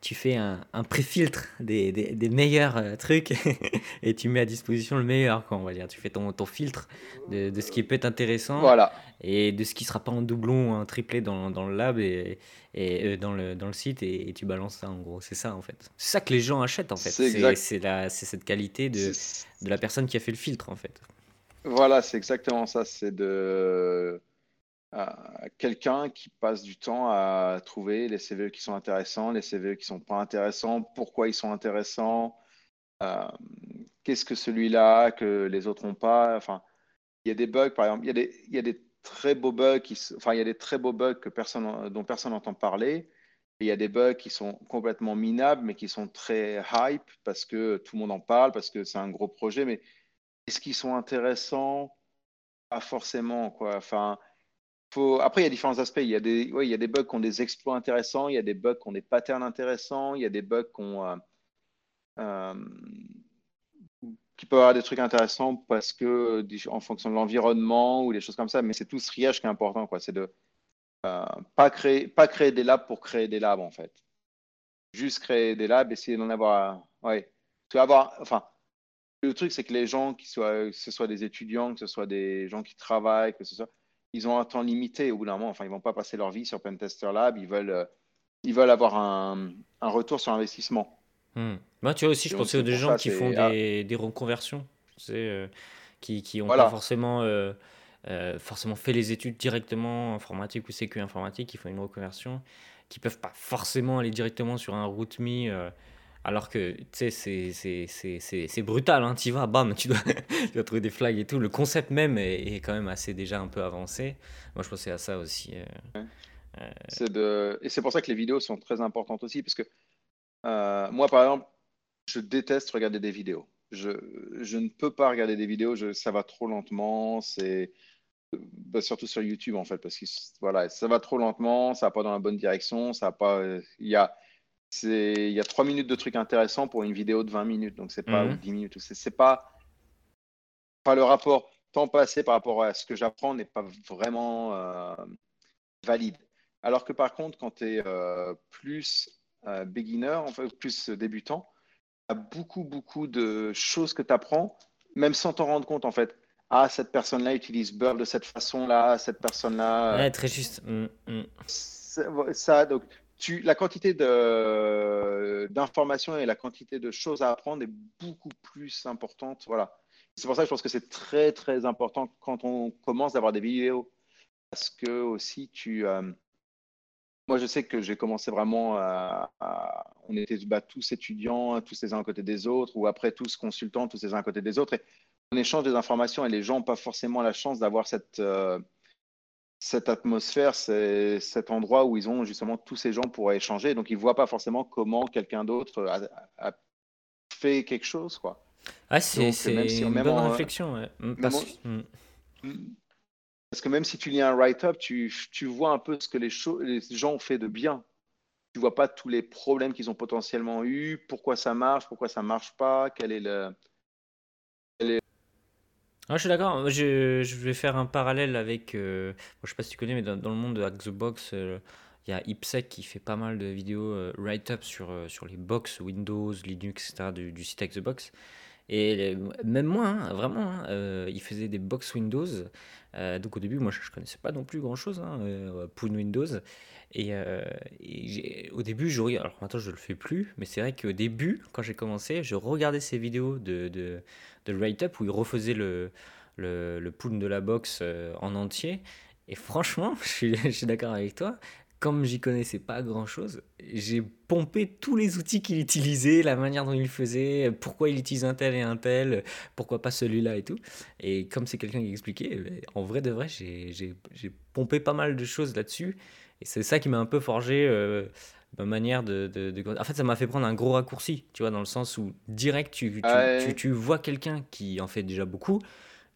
tu fais un, un pré-filtre des, des, des, meilleurs euh, trucs et tu mets à disposition le meilleur, quoi, on va dire. Tu fais ton, ton filtre de, de, ce qui peut être intéressant
voilà.
et de ce qui sera pas en doublon ou en triplé dans, dans le lab et, et euh, dans, le, dans le site et, tu balances ça, en gros. C'est ça, en fait. C'est ça que les gens achètent, en fait. C'est cette qualité de, de la personne qui a fait le filtre, en fait.
Voilà, c'est exactement ça. C'est de quelqu'un qui passe du temps à trouver les CVE qui sont intéressants, les CVE qui sont pas intéressants, pourquoi ils sont intéressants, euh, qu'est-ce que celui-là que les autres n'ont pas. Enfin, il y a des bugs, par exemple, il y a des, très beaux bugs, enfin, il y a des très beaux bugs dont personne n'entend parler. Il y a des bugs qui sont complètement minables, mais qui sont très hype parce que tout le monde en parle, parce que c'est un gros projet. Mais est-ce qu'ils sont intéressants? Pas forcément, quoi. Enfin, après, il y a différents aspects. Il y a, des, bugs qui ont des exploits intéressants, il y a des bugs qui ont des patterns intéressants, il y a des bugs qui, euh, euh, peuvent avoir des trucs intéressants parce que en fonction de l'environnement ou des choses comme ça. Mais c'est tout ce triage qui est important. C'est de euh, pas, créer, des labs pour créer des labs, en fait. Juste créer des labs, essayer d'en avoir. Ouais. Avoir, enfin, le truc, c'est que les gens, que ce soit des étudiants, que ce soit des gens qui travaillent, que ce soit ils ont un temps limité au bout d'un moment. Enfin, ils vont pas passer leur vie sur Pentester Lab. Ils veulent, euh, ils veulent avoir un, un retour sur investissement.
Hmm. Moi, tu vois aussi, je pensais aux des gens qui font des, des, reconversions, euh, qui n'ont pas forcément, euh, forcément fait les études directement informatique ou sécu informatique, qui font une reconversion, qui peuvent pas forcément aller directement sur un RootMe alors que, tu sais, c'est brutal, hein, tu vas, bam, tu dois, tu dois, trouver des flags et tout. Le concept même est, quand même assez déjà un peu avancé. Moi, je pensais à ça aussi. Euh,
euh. De... Et c'est pour ça que les vidéos sont très importantes aussi, parce que euh, moi, par exemple, je déteste regarder des vidéos. Je, je ne peux pas regarder des vidéos, ça va trop lentement, c'est... Bah, surtout sur YouTube, en fait, parce que voilà, ça va trop lentement, ça va pas dans la bonne direction, ça pas... Il y a il y a trois minutes de trucs intéressants pour une vidéo de 20 minutes, donc c'est pas 10 mhm. minutes. C'est pas, pas le rapport temps passé par rapport à ce que j'apprends n'est pas vraiment euh, valide. Alors que par contre, quand tu es euh, plus beginner, en fait, plus débutant, il y a beaucoup, beaucoup de choses que tu apprends, même sans t'en rendre compte, en fait. Ah, cette personne-là utilise Burl de cette façon-là, cette personne-là.
Ouais, très juste. Mm, mm.
Ça, donc, la quantité d'informations et la quantité de choses à apprendre est beaucoup plus importante. Voilà. C'est pour ça que je pense que c'est très, très important quand on commence d'avoir des vidéos. Parce que aussi, tu. Euh, moi, je sais que j'ai commencé vraiment à. on était bah, tous étudiants, tous les uns à côté des autres, ou après tous consultants, tous les uns à côté des autres. Et on échange des informations et les gens n'ont pas forcément la chance d'avoir cette. Euh, cette atmosphère, c'est cet endroit où ils ont justement tous ces gens pour échanger. Donc, ils ne voient pas forcément comment quelqu'un d'autre a, fait quelque chose. Quoi.
Ah, c'est une bonne réflexion. Parce... Mm.
parce... que même si tu lis un write-up, tu, tu, vois un peu ce que les, les, gens ont fait de bien. Tu vois pas tous les problèmes qu'ils ont potentiellement eu, pourquoi ça marche, pourquoi ça marche pas, quel est le,
ah, je suis d'accord. Je, je, vais faire un parallèle avec. Euh, je sais pas si tu connais, mais dans, le monde de Hack the Box, euh, il y a Ipsec qui fait pas mal de vidéos euh, write-up sur, sur les box Windows, Linux, etc. du, site Hack the Box. Et même moi, hein, vraiment, hein, il faisait des box Windows. donc au début, moi, je, ne connaissais pas non plus grand-chose hein, Windows. Et, au début, je alors maintenant je le fais plus, mais c'est vrai qu'au début, quand j'ai commencé, je regardais ces vidéos de, de, de write-up où il refaisait le, le, le pool de la box euh, en entier. Et franchement, je suis, je suis d'accord avec toi. Comme j'y connaissais pas grand chose, j'ai pompé tous les outils qu'il utilisait, la manière dont il faisait, pourquoi il utilise un tel et un tel, pourquoi pas celui-là et tout. Et comme c'est quelqu'un qui expliquait, eh ben, en vrai de vrai, j'ai pompé pas mal de choses là-dessus. Et c'est ça qui m'a un peu forgé euh, ma manière de, En fait, ça m'a fait prendre un gros raccourci, tu vois, dans le sens où direct, tu, tu, tu, vois quelqu'un qui en fait déjà beaucoup.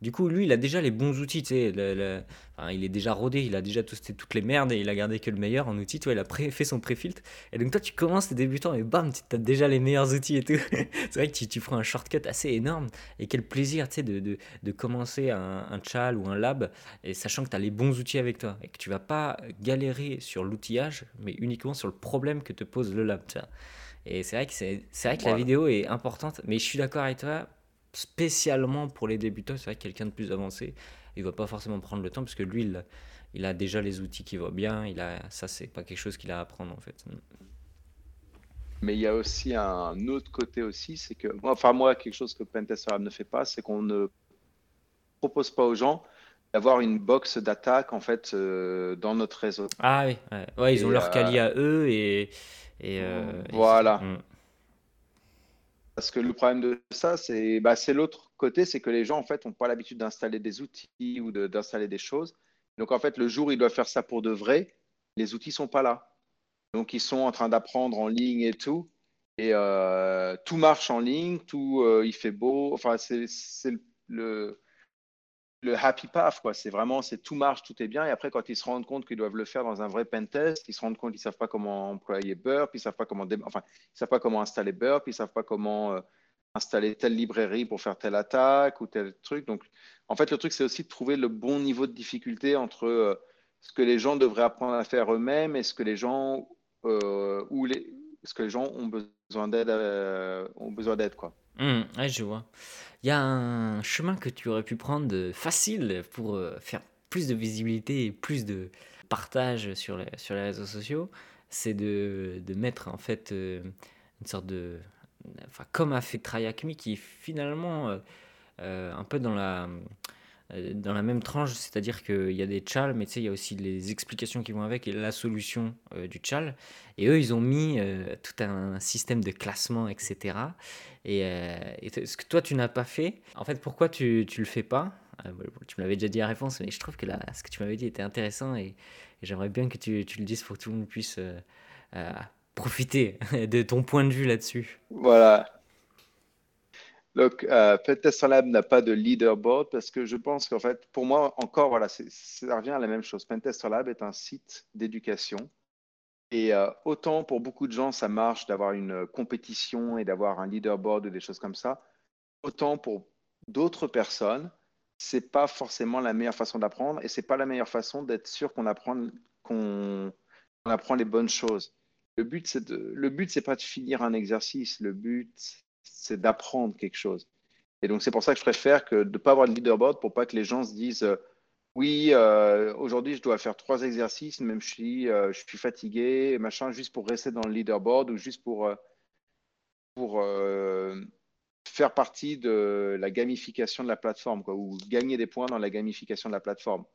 Du coup, lui, il a déjà les bons outils, tu sais. Enfin, il est déjà rodé, il a déjà testé toutes les merdes et il a gardé que le meilleur en outils. Tu vois, il a fait son pré-filtre. Et donc, toi, tu commences, t'es débutant et bam, tu as déjà les meilleurs outils et tout. c'est vrai que tu, tu, prends un shortcut assez énorme. Et quel plaisir, tu sais, de, de, de, commencer un, un chal ou un lab et sachant que tu as les bons outils avec toi et que tu vas pas galérer sur l'outillage, mais uniquement sur le problème que te pose le lab, tu vois. Et c'est vrai que, c'est, vrai que la vidéo est importante, mais je suis d'accord avec toi spécialement pour les débutants, c'est vrai que quelqu'un de plus avancé, il va pas forcément prendre le temps parce que lui, il, il a déjà les outils qui vont bien. Il a, ça, c'est pas quelque chose qu'il a à apprendre en fait.
Mais il y a aussi un autre côté aussi, c'est que, enfin moi, quelque chose que Pentest ne fait pas, c'est qu'on ne propose pas aux gens d'avoir une box d'attaque en fait euh, dans notre réseau.
Ah oui, ouais. ils ont leur quali euh, à eux et, et
euh, voilà. Hmm. Parce que le problème de ça, c'est bah, l'autre côté, c'est que les gens, en fait, n'ont pas l'habitude d'installer des outils ou d'installer des choses. Donc, en fait, le jour où ils doivent faire ça pour de vrai, les outils ne sont pas là. Donc, ils sont en train d'apprendre en ligne et tout. Et euh, tout marche en ligne, tout, euh, il fait beau. Enfin, c'est le happy path, quoi. C'est vraiment, c'est tout marche, tout est bien. Et après, quand ils se rendent compte qu'ils doivent le faire dans un vrai pentest, ils se rendent compte qu'ils savent pas comment employer Burp, ils savent pas comment, enfin, ils savent pas comment installer Burp, ils savent pas comment euh, installer telle librairie pour faire telle attaque ou tel truc. Donc, en fait, le truc, c'est aussi de trouver le bon niveau de difficulté entre euh, ce que les gens devraient apprendre à faire eux-mêmes et ce que les gens euh, ou les, ce que les gens ont besoin d'aide, ont besoin d'aide, quoi.
Mmh, je vois. Il y a un chemin que tu aurais pu prendre facile pour euh, faire plus de visibilité et plus de partage sur les, sur les réseaux sociaux, c'est de, de mettre en fait euh, une sorte de... Enfin, comme a fait Trayakmi qui finalement euh, un peu dans la dans la même tranche, c'est-à-dire qu'il y a des tchals, mais tu sais, il y a aussi les explications qui vont avec et la solution du tchal. Et eux, ils ont mis tout un système de classement, etc. Euh, et, ce que toi, tu n'as pas fait, en fait, pourquoi tu ne le fais pas? Euh, Tu me l'avais déjà dit à réponse, mais je trouve que là, ce que tu m'avais dit était intéressant et, j'aimerais bien que tu, tu, le dises pour que tout le monde puisse euh, profiter de ton point de vue là-dessus.
Voilà. Donc, euh, Lab n'a pas de leaderboard parce que je pense qu'en fait, pour moi, encore, voilà, ça revient à la même chose. Pentest Lab est un site d'éducation et euh, autant pour beaucoup de gens, ça marche d'avoir une compétition et d'avoir un leaderboard ou des choses comme ça, autant pour d'autres personnes, c'est pas forcément la meilleure façon d'apprendre et c'est pas la meilleure façon d'être sûr qu'on apprend, apprend les bonnes choses. Le but, c'est de, le but, c'est pas de finir un exercice. Le but, c'est d'apprendre quelque chose. Et donc, c'est pour ça que je préfère que de ne pas avoir de leaderboard pour pas que les gens se disent euh, oui, euh, aujourd'hui, je dois faire trois exercices, même suis, euh, je suis fatigué, machin, juste pour rester dans le leaderboard ou juste pour, pour faire partie de la gamification de la plateforme, ou gagner des points dans la gamification de la plateforme.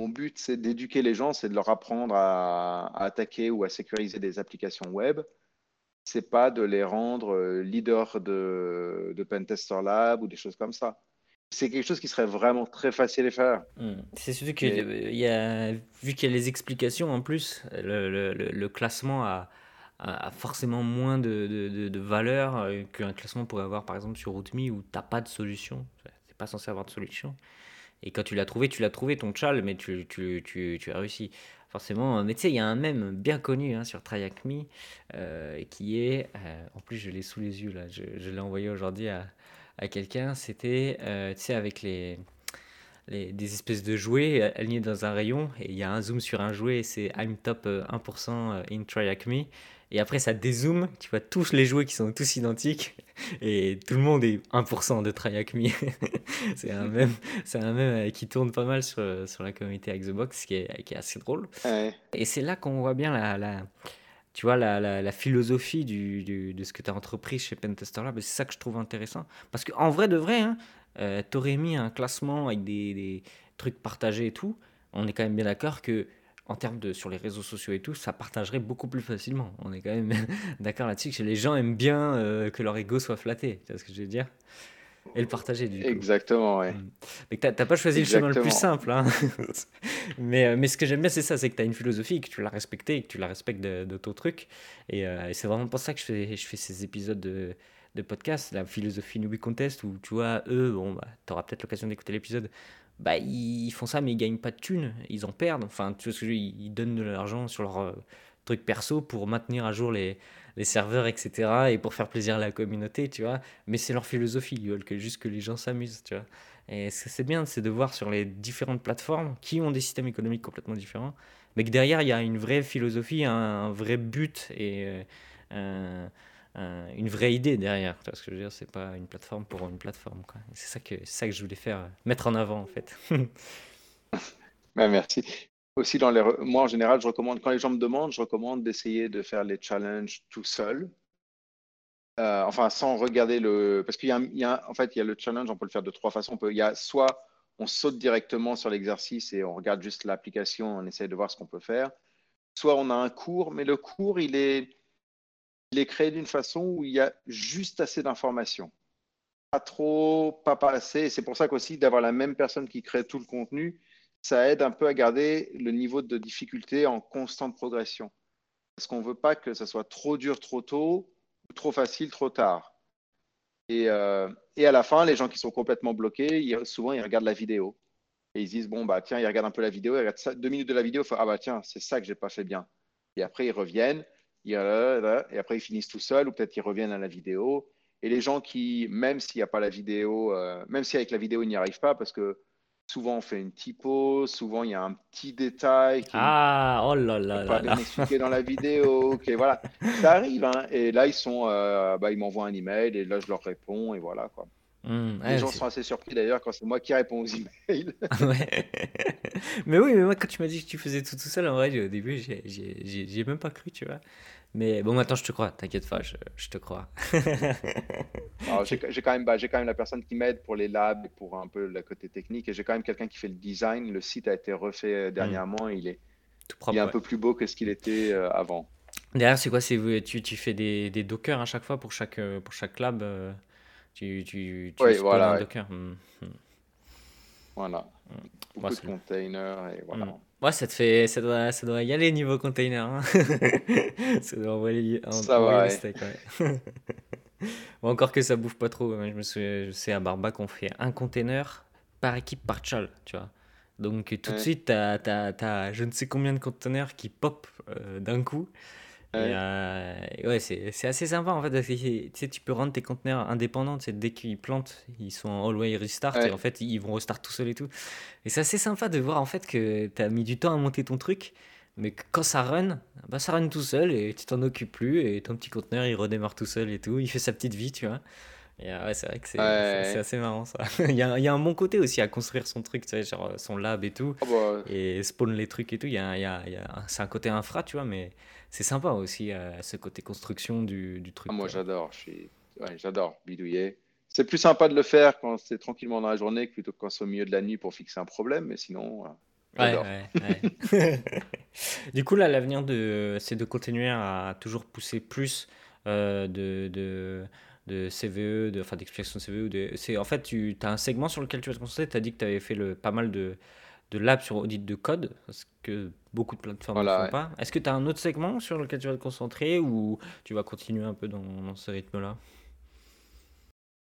Mon but, c'est d'éduquer les gens, c'est de leur apprendre à, attaquer ou à sécuriser des applications web. C'est pas de les rendre euh, leaders de, de Pentester Lab ou des choses comme ça. C'est quelque chose qui serait vraiment très facile à faire.
Hmm. C'est surtout que y a, vu qu'il y a les explications en plus, le, le, classement a, a, forcément moins de, de, de valeur euh, qu'un classement pourrait avoir par exemple sur Rootme où tu n'as pas de solution. Tu n'es pas censé avoir de solution. Et quand tu l'as trouvé, tu l'as trouvé ton chal, mais tu, tu, tu, tu as réussi. Forcément, mais tu sais, il y a un mème bien connu hein, sur Tryacme euh, qui est, euh, en plus je l'ai sous les yeux là, je, je l'ai envoyé aujourd'hui à, à quelqu'un, c'était, euh, tu sais, avec les, les, des espèces de jouets alignés dans un rayon, et il y a un zoom sur un jouet, et c'est I'm top 1% in Tryacme, et après, ça dézoome, tu vois tous les jouets qui sont tous identiques. Et tout le monde est 1% de Triacme. c'est un même, c'est un même euh, qui tourne pas mal sur, sur la communauté Xbox, qui est, qui est assez drôle. Et c'est là qu'on voit bien la, la tu vois, la, la, la philosophie du, du, de ce que tu as entrepris chez Pentester Lab. C'est ça que je trouve intéressant. Parce qu'en vrai de vrai, hein, euh, tu aurais mis un classement avec des, des trucs partagés et tout. On est quand même bien d'accord que en termes de sur les réseaux sociaux et tout, ça partagerait beaucoup plus facilement. On est quand même d'accord là-dessus que les gens aiment bien euh, que leur ego soit flatté. Tu vois ce que je veux dire? Et le partager du coup.
Exactement, ouais. Mm.
Mais t'as pas choisi le chemin le plus simple. Hein mais, euh, mais ce que j'aime bien, c'est ça, c'est que tu as une philosophie, que tu l'as respectée, et que tu la respectes de, de ton truc. Et, euh, et c'est vraiment pour ça que je fais, je fais ces épisodes de, de podcast, la philosophie Newbie Contest, où tu vois, eux, bon, bah, tu auras peut-être l'occasion d'écouter l'épisode, bah, ils font ça, mais ils gagnent pas de thunes, ils en perdent. Enfin, tu vois ce que je ils donnent de l'argent sur leur euh, truc perso pour maintenir à jour les, les, serveurs, etc. et pour faire plaisir à la communauté, tu vois. Mais c'est leur philosophie, ils veulent que, juste que les gens s'amusent, tu vois. Et c'est bien, c'est de voir sur les différentes plateformes qui ont des systèmes économiques complètement différents, mais que derrière, il y a une vraie philosophie, un, vrai but et. Euh, une vraie idée derrière. Ce que je veux dire C'est pas une plateforme pour une plateforme. C'est ça, que, ça que je voulais faire, mettre en avant en fait.
merci. Aussi, dans les... moi en général, je recommande, quand les gens me demandent, je recommande d'essayer de faire les challenges tout seul. Euh, enfin, sans regarder le. Parce qu'il y, en fait, il y a le challenge, on peut le faire de trois façons. On peut, il y a soit on saute directement sur l'exercice et on regarde juste l'application, on essaie de voir ce qu'on peut faire. Soit on a un cours, mais le cours, il est il est créé d'une façon où il y a juste assez d'informations. Pas trop, pas, pas assez. C'est pour ça qu'aussi d'avoir la même personne qui crée tout le contenu, ça aide un peu à garder le niveau de difficulté en constante progression. Parce qu'on ne veut pas que ça soit trop dur trop tôt ou trop facile trop tard. Et, euh, et à la fin, les gens qui sont complètement bloqués, souvent ils regardent la vidéo. Et ils disent, bon, bah tiens, ils regardent un peu la vidéo, regardent deux minutes de la vidéo, ah bah tiens, c'est ça que j'ai pas fait bien. Et après, ils reviennent, et après ils finissent tout seuls ou peut-être qu'ils reviennent à la vidéo. Et les gens qui, même s'il n'y a pas la vidéo, euh, même si avec la vidéo ils n'y arrivent pas, parce que souvent on fait une typo, souvent il y a un petit détail qui
ah, oh là là
pas bien expliqué dans la vidéo. ok, voilà, ça arrive. Hein. et là ils sont, euh, bah, ils m'envoient un email et là je leur réponds et voilà quoi. Mmh, les gens sont assez surpris d'ailleurs quand c'est moi qui réponds aux emails.
ouais. mais oui, mais moi quand tu m'as dit que tu faisais tout tout seul, en vrai, au début, j'ai même pas cru, tu vois. Mais bon, maintenant je te crois, t'inquiète pas, je, je, te crois.
j'ai quand, même, bah, quand même la personne qui m'aide pour les labs et pour un peu le côté technique. Et j'ai quand même quelqu'un qui fait le design. Le site a été refait euh, mmh. dernièrement. Il est, Tout propre, il est un peu plus beau que ce qu'il était euh, avant.
Derrière, c'est quoi tu, tu fais des, des dockers à chaque fois pour chaque, euh, pour chaque lab tu, tu, tu
oui, voilà, un
Docker. Mmh,
mmh. Voilà. Beaucoup de containers et voilà.
Ouais, ça te fait, ça doit, ça doit y aller niveau container. Hein. ça doit envoyer,
ça va, ouais.
bon, encore que ça bouffe pas trop. Je me souviens, je sais à Barba qu'on fait un container par équipe par chal, tu vois. Donc tout de suite, tu as, as, je ne sais combien de containers qui pop euh, d'un coup. Ouais, euh, ouais c'est assez sympa en fait. Tu sais, tu peux rendre tes conteneurs indépendants. Tu sais, dès qu'ils plantent, ils sont en always restart et en fait, ils vont restart tout seuls et tout. Et c'est assez sympa de voir en fait que tu as mis du temps à monter ton truc, Mais quand ça run, bah ça run tout seul et tu t'en occupes plus et ton petit conteneur il redémarre tout seul et tout, il fait sa petite vie, tu vois. Et ouais, c'est vrai que c'est assez marrant ça. il, y a, il, y a, un bon côté aussi à construire son truc, tu sais, genre son lab et tout, ah bah et spawn les trucs et tout. Il y a, il y a, il y a c'est un côté infra, tu vois, mais c'est sympa aussi ce côté construction du, du truc.
Ah, moi j'adore, j'adore bidouiller. C'est plus sympa de le faire quand c'est tranquillement dans la journée que plutôt quand c'est au milieu de la nuit pour fixer un problème, mais sinon.
Ouais, ouais, du coup, là, l'avenir, de, c'est de continuer à toujours pousser plus euh, de, de, de, CVE, de, enfin d'explication de CVE. De, c'est, en fait, tu as un segment sur lequel tu vas te concentrer. Tu as dit que tu avais fait le, pas mal de, de labs sur audit de code, ce que beaucoup de plateformes ne font pas. Est-ce que tu as un autre segment sur lequel tu vas te concentrer ou tu vas continuer un peu dans, dans ce rythme-là?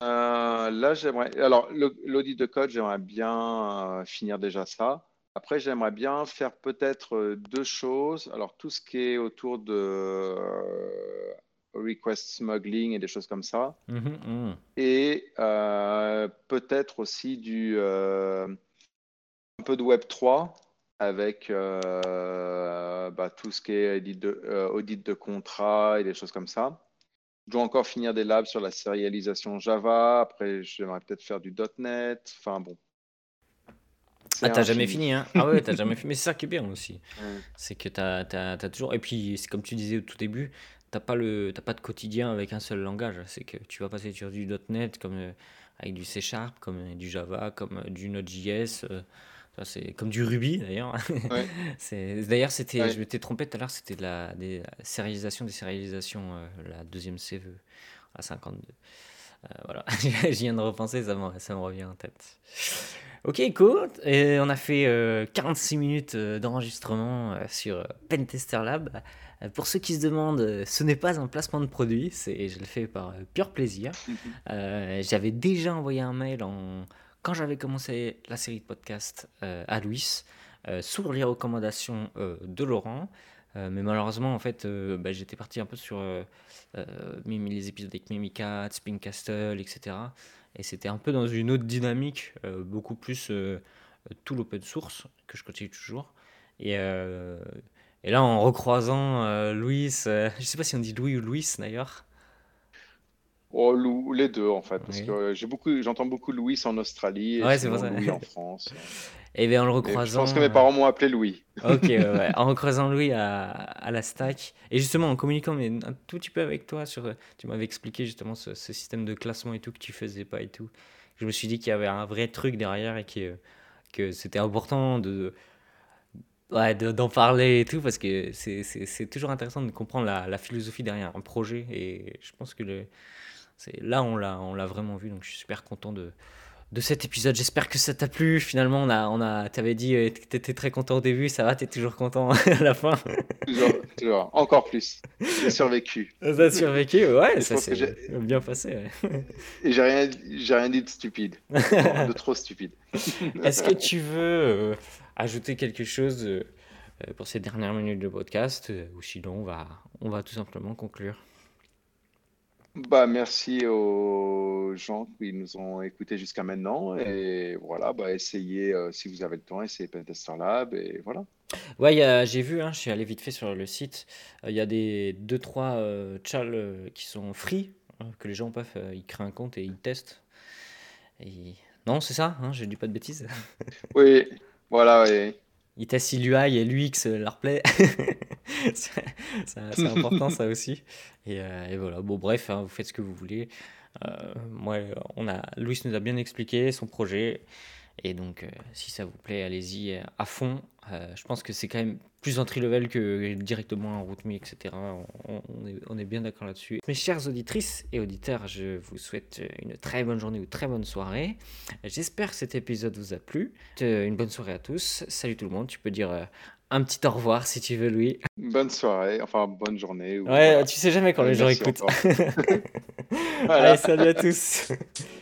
Euh, Là, j'aimerais. Alors, l'audit de code, j'aimerais bien euh, finir déjà ça. Après, j'aimerais bien faire peut-être euh, deux choses. Alors, tout ce qui est autour de request smuggling et des choses comme ça. Mmh mmh. Et euh, peut-être aussi du, un peu de Web 3 avec bah, tout ce qui est audit de, audit de contrat et des choses comme ça. Je dois encore finir des labs sur la sérialisation Java. Après, j'aimerais peut-être faire du .NET. Enfin, bon,
ah, t'as jamais fini, hein Ah ouais, t'as jamais fini. Mais c'est ça qui est bien aussi. C'est que t'as as, toujours. Et puis, c'est comme tu disais au tout début, t'as pas, le... pas de quotidien avec un seul langage. C'est que tu vas passer sur du .NET comme, euh, avec du C Sharp, comme euh, du Java, comme euh, du Node.js. c'est comme du Ruby d'ailleurs. Ouais. d'ailleurs, c'était, je m'étais trompé tout à l'heure, c'était de la des sérialisations des sérialisations, la deuxième CV à 52. voilà, je viens de repenser, ça me, ça me revient en tête. Ok, cool. Et on a fait 46 euh, minutes euh, d'enregistrement euh, sur Pentester Lab. Pour ceux qui se demandent, ce n'est pas un placement de produit, c'est, je le fais par pur plaisir. j'avais déjà envoyé un mail en, quand j'avais commencé la série de podcasts à Louis, sur les recommandations de Laurent. mais malheureusement, en fait, bah, j'étais parti un peu sur les épisodes avec Mimikat, Castle, etc. Et c'était un peu dans une autre dynamique, euh, beaucoup plus euh, tout l'open source, que je continue toujours. Et, euh, et là, en recroisant Louis, je ne sais pas si on dit Louis ou Louis d'ailleurs.
Oh, les deux en fait, parce que j'ai beaucoup, j'entends beaucoup Louis en Australie et ouais, Louis en France.
Et bien en le recroisant.
je pense que mes parents m'ont appelé Louis.
Ok, ouais, en recroisant Louis à, à, la stack. Et justement en communiquant mais un tout petit peu avec toi, sur, tu m'avais expliqué justement ce, système de classement et tout que tu faisais pas et tout. Je me suis dit qu'il y avait un vrai truc derrière et que, que c'était important de. Ouais, d'en parler et tout, parce que c'est toujours intéressant de comprendre la, la, philosophie derrière un projet. Et je pense que le, là, on l'a vraiment vu, donc je suis super content de, de cet épisode. J'espère que ça t'a plu. Finalement, on a, on a, t'avais dit euh, que t'étais très content au début, ça va, t'es toujours content à la fin?
Toujours, toujours. encore plus. J'ai survécu.
Ça a survécu, ouais, ça s'est bien passé. Ouais.
Et j'ai rien, j'ai rien dit de stupide, de trop stupide.
Est-ce que tu veux euh, ajouter quelque chose euh, pour ces dernières minutes de podcast, ou sinon on va, on va tout simplement conclure.
Bah, merci aux gens qui nous ont écoutés jusqu'à maintenant. Et voilà, bah, essayez, euh, si vous avez le temps, essayez Pentester Lab. Et voilà.
Ouais, j'ai vu, hein, je suis allé vite fait sur le site. Euh, il y a des 2-3 euh, chals qui sont free, hein, que les gens peuvent, ils créent un compte et ils testent. Et... Non, c'est ça, hein, j'ai dit pas de bêtises.
Oui, voilà, oui
il teste si l'UI et l'UX leur plaît. c'est important ça aussi. Euh, et, voilà, bon bref, hein, vous faites ce que vous voulez. Euh, moi, on a, Louis nous a bien expliqué son projet. Et donc, euh, si ça vous plaît, allez-y à fond. je pense que c'est quand même plus entry level que directement en RootMe, etc. On, est, bien d'accord là-dessus. Mes chères auditrices et auditeurs, je vous souhaite une très bonne journée ou très bonne soirée. J'espère que cet épisode vous a plu. Une bonne soirée à tous. Salut tout le monde. Tu peux dire un petit au revoir si tu veux, Louis.
Bonne soirée, enfin bonne journée.
ouais, tu sais jamais quand les gens écoutent. Allez, salut à tous.